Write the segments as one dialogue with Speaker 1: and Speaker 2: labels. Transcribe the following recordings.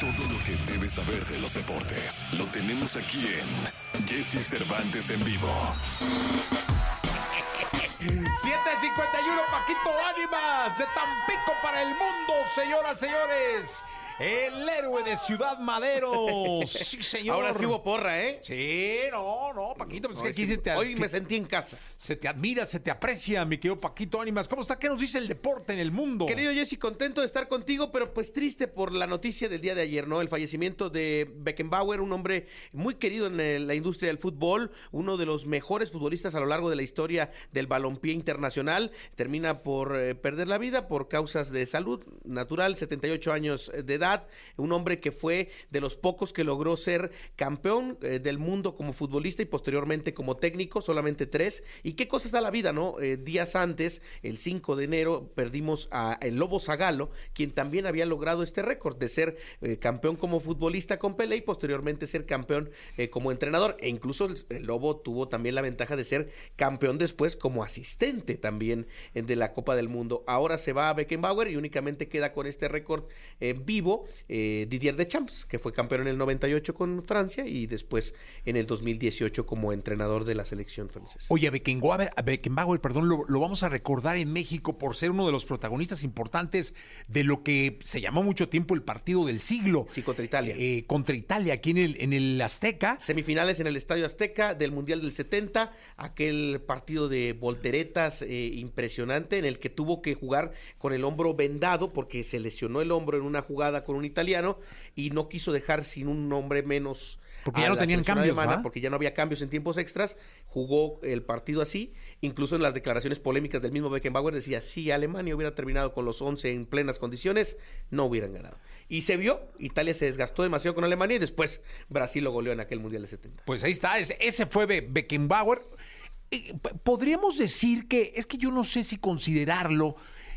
Speaker 1: Todo lo que debes saber de los deportes lo tenemos aquí en Jesse Cervantes en vivo.
Speaker 2: 751 Paquito Ánimas de Tampico para el mundo, señoras, señores. El héroe de Ciudad Madero. Sí, señor.
Speaker 3: Ahora sí hubo porra, ¿eh?
Speaker 2: Sí, no, no, Paquito, pues
Speaker 3: No,
Speaker 2: que aquí
Speaker 3: sí,
Speaker 2: se te,
Speaker 3: hoy me sentí en casa.
Speaker 2: se te admira, se te aprecia, mi querido Paquito Ánimas. ¿Cómo está? ¿Qué nos dice el deporte en el mundo?
Speaker 3: Querido Jesse, contento de estar contigo, pero pues triste por la noticia del día de ayer, ¿no? El fallecimiento de Beckenbauer, un hombre muy querido en eh, la industria del fútbol, uno de los mejores futbolistas a lo largo de la historia del balompié internacional. Termina por eh, perder la vida por causas de salud natural, 78 años de edad. Un hombre que fue de los pocos que logró ser campeón eh, del mundo como futbolista y posteriormente como técnico, solamente tres. ¿Y qué cosas da la vida, no? Eh, días antes, el 5 de enero, perdimos a el Lobo Zagalo, quien también había logrado este récord de ser eh, campeón como futbolista con Pelé y posteriormente ser campeón como entrenador. E incluso el, el Lobo tuvo también la ventaja de ser campeón después como asistente también de la Copa del Mundo. Ahora se va a Beckenbauer y únicamente queda con este récord eh, eh, Didier Deschamps, que fue campeón en el 98 con Francia y después en el 2018 como entrenador de la selección francesa.
Speaker 2: Oye, a Beckenbauer, a Beckenbauer, perdón, lo, lo vamos a recordar en México por ser uno de los protagonistas importantes de lo que se llamó mucho tiempo el partido del siglo.
Speaker 3: Sí, contra Italia.
Speaker 2: Eh, contra Italia, aquí en el, en el Azteca.
Speaker 3: Semifinales en el Estadio Azteca del Mundial del 70, aquel partido de volteretas eh, impresionante en el que tuvo que jugar con el hombro vendado porque se lesionó el hombro en una jugada con un italiano y no quiso dejar sin un hombre menos.
Speaker 2: Porque ya no tenían cambios,
Speaker 3: alemana, porque ya no había cambios en tiempos extras, jugó el partido así, incluso en las declaraciones polémicas del mismo Beckenbauer decía, si Alemania hubiera terminado con los 11 en plenas condiciones, no hubieran ganado. Y se vio, Italia se desgastó demasiado con Alemania y después Brasil lo goleó en aquel Mundial del 70.
Speaker 2: Pues ahí está, ese, fue Be- Beckenbauer. Podríamos decir que, es que yo no sé si considerarlo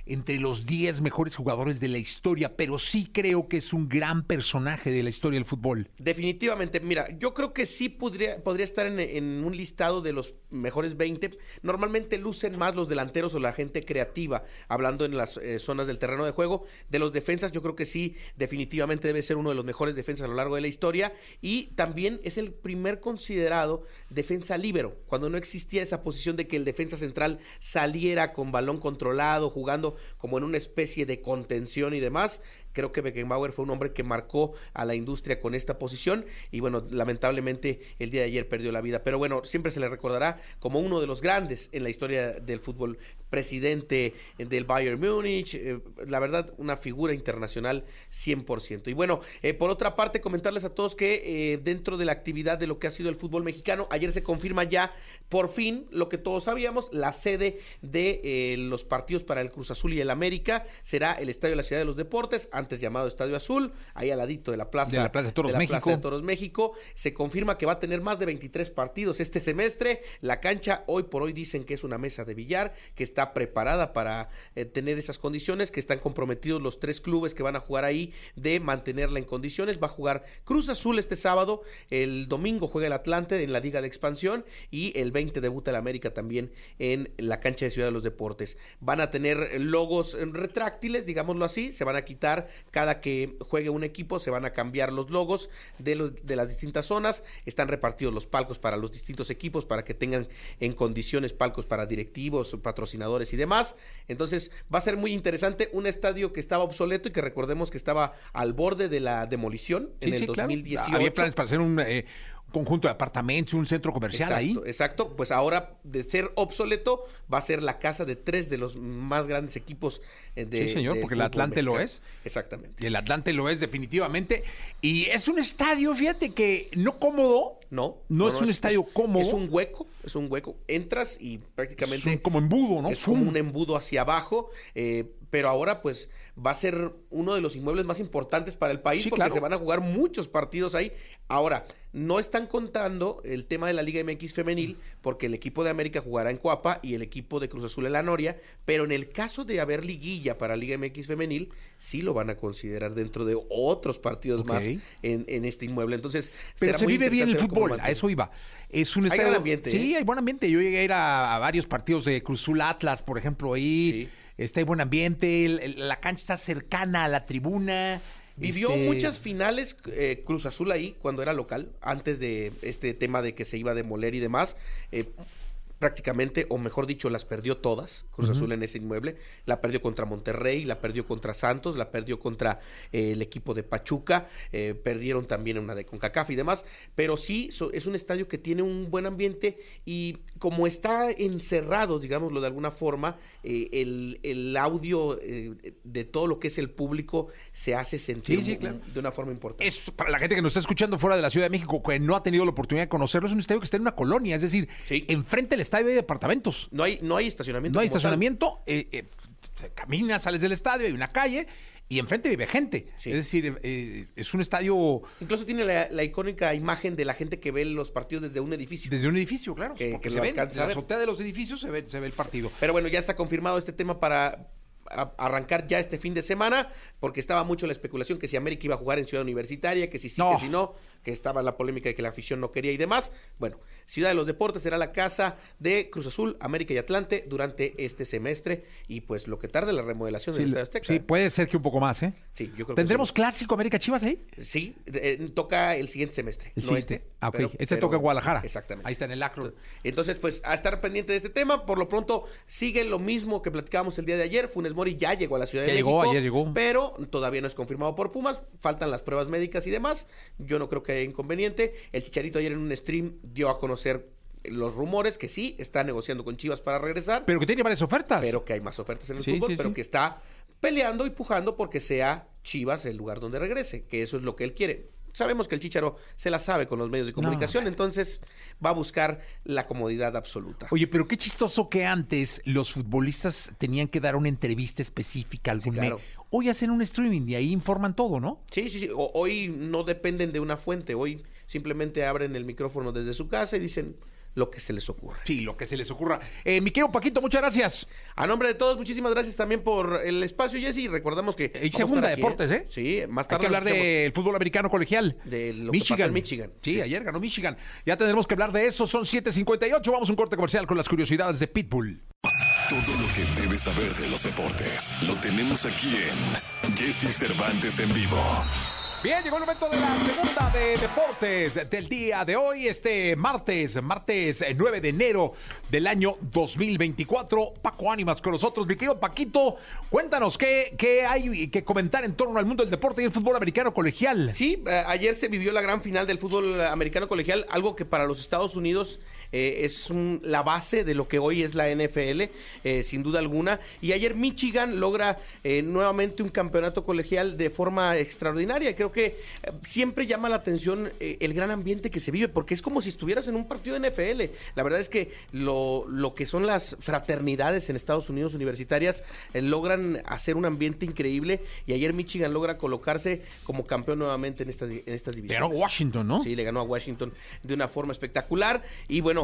Speaker 2: entre los 10 mejores jugadores de la historia, pero sí creo que es un gran personaje de la historia del fútbol.
Speaker 3: Definitivamente, mira, yo creo que sí podría, estar en un listado de los mejores 20. Normalmente lucen más los delanteros o la gente creativa, hablando en las eh, zonas del terreno de juego. De los defensas, yo creo que sí, definitivamente debe ser uno de los mejores defensas a lo largo de la historia. Y también es el primer considerado defensa líbero, cuando no existía esa posición de que el defensa central saliera con balón controlado, jugando como en una especie de contención y demás. Creo que Beckenbauer fue un hombre que marcó a la industria con esta posición y bueno, lamentablemente el día de ayer perdió la vida. Pero bueno, siempre se le recordará como uno de los grandes en la historia del fútbol, presidente del Bayern Múnich, eh, la verdad, una figura internacional 100%. Y bueno, eh, por otra parte, comentarles a todos que eh, dentro de la actividad de lo que ha sido el fútbol mexicano, ayer se confirma ya por fin lo que todos sabíamos, la sede de los partidos para el Cruz Azul y el América será el Estadio de la Ciudad de los Deportes, antes llamado Estadio Azul, ahí al ladito de la Plaza
Speaker 2: De la Plaza de Toros
Speaker 3: la
Speaker 2: México.
Speaker 3: Plaza de Toros México. Se confirma que va a tener más de 23 partidos este semestre. La cancha hoy por hoy dicen que es una mesa de billar, que está preparada para eh, tener esas condiciones, que están comprometidos los tres clubes que van a jugar ahí de mantenerla en condiciones. Va a jugar Cruz Azul este sábado, el domingo juega el Atlante en la Liga de Expansión y el 20 debuta el América también en la cancha de Ciudad de los Deportes. Van a tener logos eh, retráctiles, digámoslo así, se van a quitar cada que juegue un equipo, se van a cambiar los logos de las distintas zonas, están repartidos los palcos para los distintos equipos para que tengan en condiciones palcos para directivos, patrocinadores y demás. Entonces va a ser muy interesante un estadio que estaba obsoleto y que recordemos que estaba al borde de la demolición en el 2018.
Speaker 2: Había planes para hacer un eh, conjunto de apartamentos, un centro comercial ahí.
Speaker 3: Exacto. Pues ahora, de ser obsoleto, va a ser la casa de tres de los más grandes equipos eh, de.
Speaker 2: Sí, señor, porque el Atlante lo es.
Speaker 3: Exactamente.
Speaker 2: Y el Atlante lo es definitivamente. Y es un estadio, fíjate que no cómodo.
Speaker 3: No,
Speaker 2: No es un estadio cómodo.
Speaker 3: Es un hueco, es un hueco. Entras y
Speaker 2: Es
Speaker 3: prácticamente.
Speaker 2: un- como embudo, ¿no?
Speaker 3: Es como un embudo hacia abajo, eh, pero ahora pues va a ser uno de los inmuebles más importantes para el país
Speaker 2: Sí,
Speaker 3: porque
Speaker 2: claro.
Speaker 3: se van a jugar muchos partidos ahí. Ahora, no están contando el tema de la Liga MX femenil porque el equipo de América jugará en Coapa y el equipo de Cruz Azul en la Noria, pero en el caso de haber liguilla para Liga MX femenil, sí lo van a considerar dentro de otros partidos más en, en este inmueble. Entonces,
Speaker 2: Pero
Speaker 3: será
Speaker 2: se
Speaker 3: muy
Speaker 2: vive bien el fútbol, a eso iba. Es un
Speaker 3: Hay
Speaker 2: estadio.
Speaker 3: gran ambiente,
Speaker 2: Sí,
Speaker 3: ¿eh?
Speaker 2: hay buen ambiente. Yo llegué a ir a, a varios partidos de Cruzul Atlas, por ejemplo, ahí.
Speaker 3: Sí.
Speaker 2: Está hay buen ambiente, el- el- la cancha está cercana a la tribuna.
Speaker 3: Vivió
Speaker 2: Este-
Speaker 3: muchas finales eh, Cruz Azul ahí cuando era local, antes de este tema de que se iba a demoler y demás. eh, prácticamente, o mejor dicho, las perdió todas, Cruz Azul en ese inmueble. La perdió contra Monterrey, la perdió contra Santos, la perdió contra eh, el equipo de Pachuca, eh, perdieron también una de CONCACAF y demás. Pero sí, so- es un estadio que tiene un buen ambiente y como está encerrado, digámoslo de alguna forma, eh, el, el audio de todo lo que es el público se hace sentir
Speaker 2: Sí, sí,
Speaker 3: mu-
Speaker 2: claro.
Speaker 3: de una forma importante.
Speaker 2: Es para la gente que nos está escuchando fuera de la Ciudad de México, que no ha tenido la oportunidad de conocerlo, es un estadio que está en una colonia, es decir,
Speaker 3: Sí.
Speaker 2: enfrente del estadio hay departamentos.
Speaker 3: No hay, no hay estacionamiento.
Speaker 2: No hay estacionamiento, eh, eh, caminas, sales del estadio, hay una calle y enfrente vive gente.
Speaker 3: Sí.
Speaker 2: Es decir, eh, es un estadio
Speaker 3: Incluso tiene la, la icónica imagen de la gente que ve los partidos desde un edificio.
Speaker 2: desde un edificio, claro.
Speaker 3: Que-
Speaker 2: porque
Speaker 3: que
Speaker 2: se ve, la azotea de los edificios se ve, se ve el partido.
Speaker 3: Pero bueno, ya está confirmado este tema para arrancar ya este fin de semana, porque estaba mucho la especulación que si América iba a jugar en Ciudad Universitaria, que si sí,
Speaker 2: No.
Speaker 3: que si no, que estaba la polémica de que la afición no quería y demás. Bueno, Ciudad de los Deportes será la casa de Cruz Azul, América y Atlante durante este semestre y pues lo que tarde la remodelación del Estadio Azteca.
Speaker 2: sí, puede ser que un poco más, ¿eh?
Speaker 3: Sí, yo creo que
Speaker 2: ¿Tendremos
Speaker 3: sí.
Speaker 2: clásico América Chivas ahí?
Speaker 3: Sí, eh, toca el siguiente semestre.
Speaker 2: El
Speaker 3: no
Speaker 2: siguiente.
Speaker 3: este.
Speaker 2: Ah, ok.
Speaker 3: pero-
Speaker 2: este
Speaker 3: pero-
Speaker 2: toca en Guadalajara.
Speaker 3: Exactamente.
Speaker 2: Ahí está en el Acro.
Speaker 3: Entonces, pues, a estar pendiente de este tema. Por lo pronto, sigue lo mismo que platicábamos el día de ayer. Funes Mori ya llegó a la Ciudad
Speaker 2: Ya
Speaker 3: de
Speaker 2: llegó,
Speaker 3: México.
Speaker 2: ayer llegó.
Speaker 3: Pero todavía no es confirmado por Pumas. Faltan las pruebas médicas y demás. Yo no creo que haya inconveniente. El Chicharito ayer en un stream dio a conocer los rumores que sí, está negociando con Chivas para regresar.
Speaker 2: Pero que tiene varias ofertas.
Speaker 3: pero que hay más ofertas en el
Speaker 2: Sí,
Speaker 3: fútbol,
Speaker 2: sí,
Speaker 3: pero
Speaker 2: sí.
Speaker 3: que está peleando y pujando porque sea Chivas el lugar donde regrese, que eso es lo que él quiere. Sabemos que el Chicharo se la sabe con los medios de comunicación, entonces va a buscar la comodidad absoluta.
Speaker 2: Oye, pero qué chistoso que antes los futbolistas tenían que dar una entrevista específica al
Speaker 3: Sí, claro.
Speaker 2: Hoy hacen un streaming y ahí informan todo, ¿no?
Speaker 3: Sí, sí, sí. O- hoy no dependen de una fuente, hoy simplemente abren el micrófono desde su casa y dicen lo que se les ocurre.
Speaker 2: Sí, lo que se les ocurra. Eh, mi querido Paquito, muchas gracias.
Speaker 3: A nombre de todos, muchísimas gracias también por el espacio, Jesse. Recordamos que.
Speaker 2: Y segunda
Speaker 3: aquí,
Speaker 2: deportes, ¿eh?
Speaker 3: Sí, más
Speaker 2: Hay
Speaker 3: tarde.
Speaker 2: que hablar del fútbol americano colegial.
Speaker 3: De lo que pasa en Michigan.
Speaker 2: Sí,
Speaker 3: Sí.
Speaker 2: ayer ganó Michigan. Ya tendremos que hablar de eso. Son 7.58. Vamos a un corte comercial con las curiosidades de Pitbull.
Speaker 1: Todo lo que debes saber de los deportes lo tenemos aquí en Jesse Cervantes en vivo.
Speaker 2: Bien, llegó el momento de la segunda de deportes del día de hoy, este martes, martes eh, 9 de enero del año 2024. Paco Ánimas con nosotros. Mi querido Paquito, cuéntanos qué, qué hay que comentar en torno al mundo del deporte y el fútbol americano colegial.
Speaker 3: Sí, eh, ayer se vivió la gran final del fútbol americano colegial, algo que para los Estados Unidos eh, es un- la base de lo que hoy es la NFL, eh, sin duda alguna. Y ayer Michigan logra eh, nuevamente un campeonato colegial de forma extraordinaria. Creo que siempre llama la atención el gran ambiente que se vive, porque es como si estuvieras en un partido de NFL. La verdad es que lo, lo que son las fraternidades en Estados Unidos universitarias logran hacer un ambiente increíble y ayer Michigan logra colocarse como campeón nuevamente en, esta, en estas divisiones.
Speaker 2: Ganó Washington, ¿no?
Speaker 3: Sí, le ganó a Washington de una forma espectacular. Y bueno,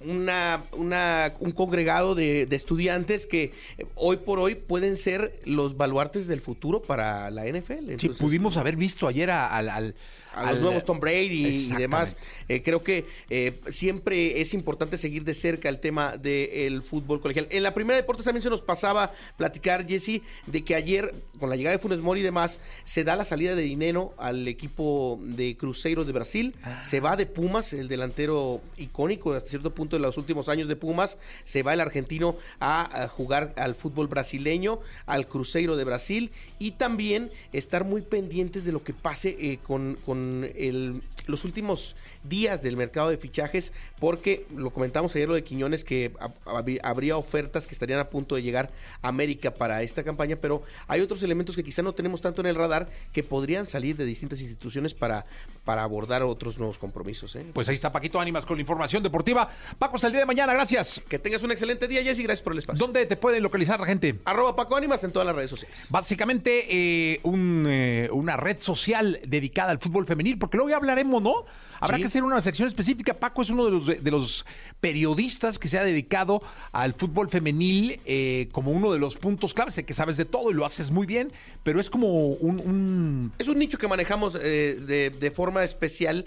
Speaker 3: una, una- un congregado de, de estudiantes que eh, hoy por hoy pueden ser los baluartes del futuro para la NFL.
Speaker 2: Sí,
Speaker 3: Entonces,
Speaker 2: pudimos haber visto ayer a- al... al-
Speaker 3: a los nuevos Tom Brady y demás. Eh, creo que eh, siempre es importante seguir de cerca el tema del fútbol colegial. En la primera deportes también se nos pasaba platicar, Jesse, de que ayer, con la llegada de Funes Mori y demás, se da la salida de dinero al equipo de Cruzeiro de Brasil. Se va de Pumas, el delantero icónico hasta cierto punto de los últimos años de Pumas. Se va el argentino a, jugar al fútbol brasileño, al Cruzeiro de Brasil y también estar muy pendientes de lo que pase eh, con, con el- los últimos días del mercado de fichajes, porque lo comentamos ayer lo de Quiñones, que hab- hab- habría ofertas que estarían a punto de llegar a América para esta campaña, pero hay otros elementos que quizá no tenemos tanto en el radar que podrían salir de distintas instituciones para, para abordar otros nuevos compromisos. ¿eh?
Speaker 2: Pues ahí está Paquito Ánimas con la información deportiva. Paco, hasta el día de mañana. Gracias.
Speaker 3: Que tengas un excelente día, Jessy, gracias por el espacio.
Speaker 2: ¿Dónde te puede localizar la gente?
Speaker 3: Arroba Paco Ánimas en todas las redes sociales.
Speaker 2: Básicamente eh, un, eh, una red social dedicada al fútbol femenil, porque luego ya hablaremos, ¿no? Habrá
Speaker 3: Sí.
Speaker 2: que hacer una sección específica. Paco es uno de los, de los periodistas que se ha dedicado al fútbol femenil eh, como uno de los puntos claves. Sé que sabes de todo y lo haces muy bien, pero es como un... un-
Speaker 3: Es un nicho que manejamos eh, de, de forma especial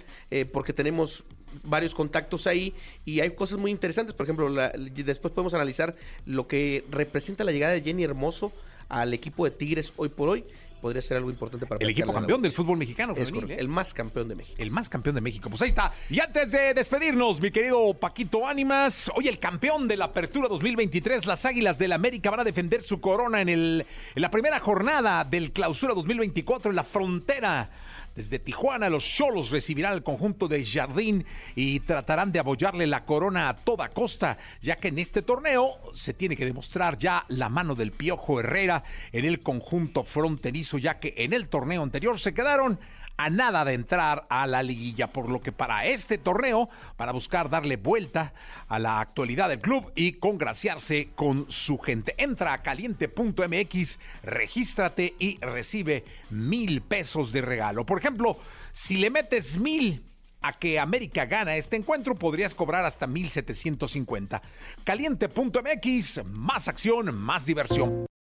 Speaker 3: porque tenemos varios contactos ahí y hay cosas muy interesantes. Por ejemplo, la- después podemos analizar lo que representa la llegada de Jenny Hermoso al equipo de Tigres hoy por hoy podría ser algo importante para
Speaker 2: El equipo campeón del fútbol mexicano.
Speaker 3: Es
Speaker 2: femenil,
Speaker 3: correcto,
Speaker 2: ¿eh?
Speaker 3: el más campeón de México.
Speaker 2: El más campeón de México. Pues ahí está. Y antes de despedirnos, mi querido Paquito Ánimas, hoy el campeón de la Apertura 2023, las Águilas del América van a defender su corona en, el, en la primera jornada del Clausura 2024 en la frontera. Desde Tijuana, los Cholos recibirán al conjunto de Jardín y tratarán de abollarle la corona a toda costa, ya que en este torneo se tiene que demostrar ya la mano del Piojo Herrera en el conjunto fronterizo, ya que en el torneo anterior se quedaron a nada de entrar a la liguilla, por lo que para este torneo, para buscar darle vuelta a la actualidad del club y congraciarse con su gente. Entra a caliente.mx, regístrate y recibe mil pesos de regalo. Por ejemplo, si le metes mil a que América gana este encuentro, podrías cobrar hasta 1750. Caliente.mx, más acción, más diversión.